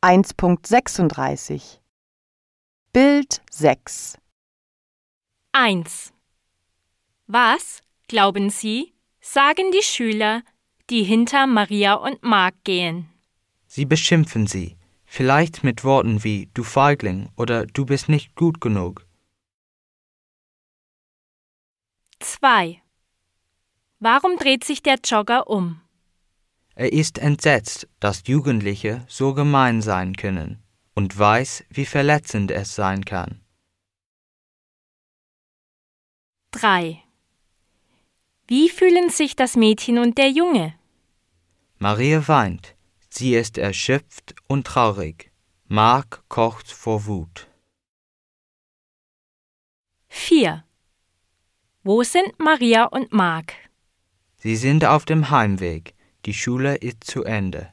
1.36 Bild 6 1. Was, glauben Sie, sagen die Schüler, die hinter Maria und Mark gehen? Sie beschimpfen sie, vielleicht mit Worten wie du Feigling oder du bist nicht gut genug. 2. Warum dreht sich der Jogger um? Er ist entsetzt, dass Jugendliche so gemein sein können und weiß, wie verletzend es sein kann. 3. Wie fühlen sich das Mädchen und der Junge? Maria weint, sie ist erschöpft und traurig. Mark kocht vor Wut. 4. Wo sind Maria und Mark? Sie sind auf dem Heimweg, die Schule ist zu Ende.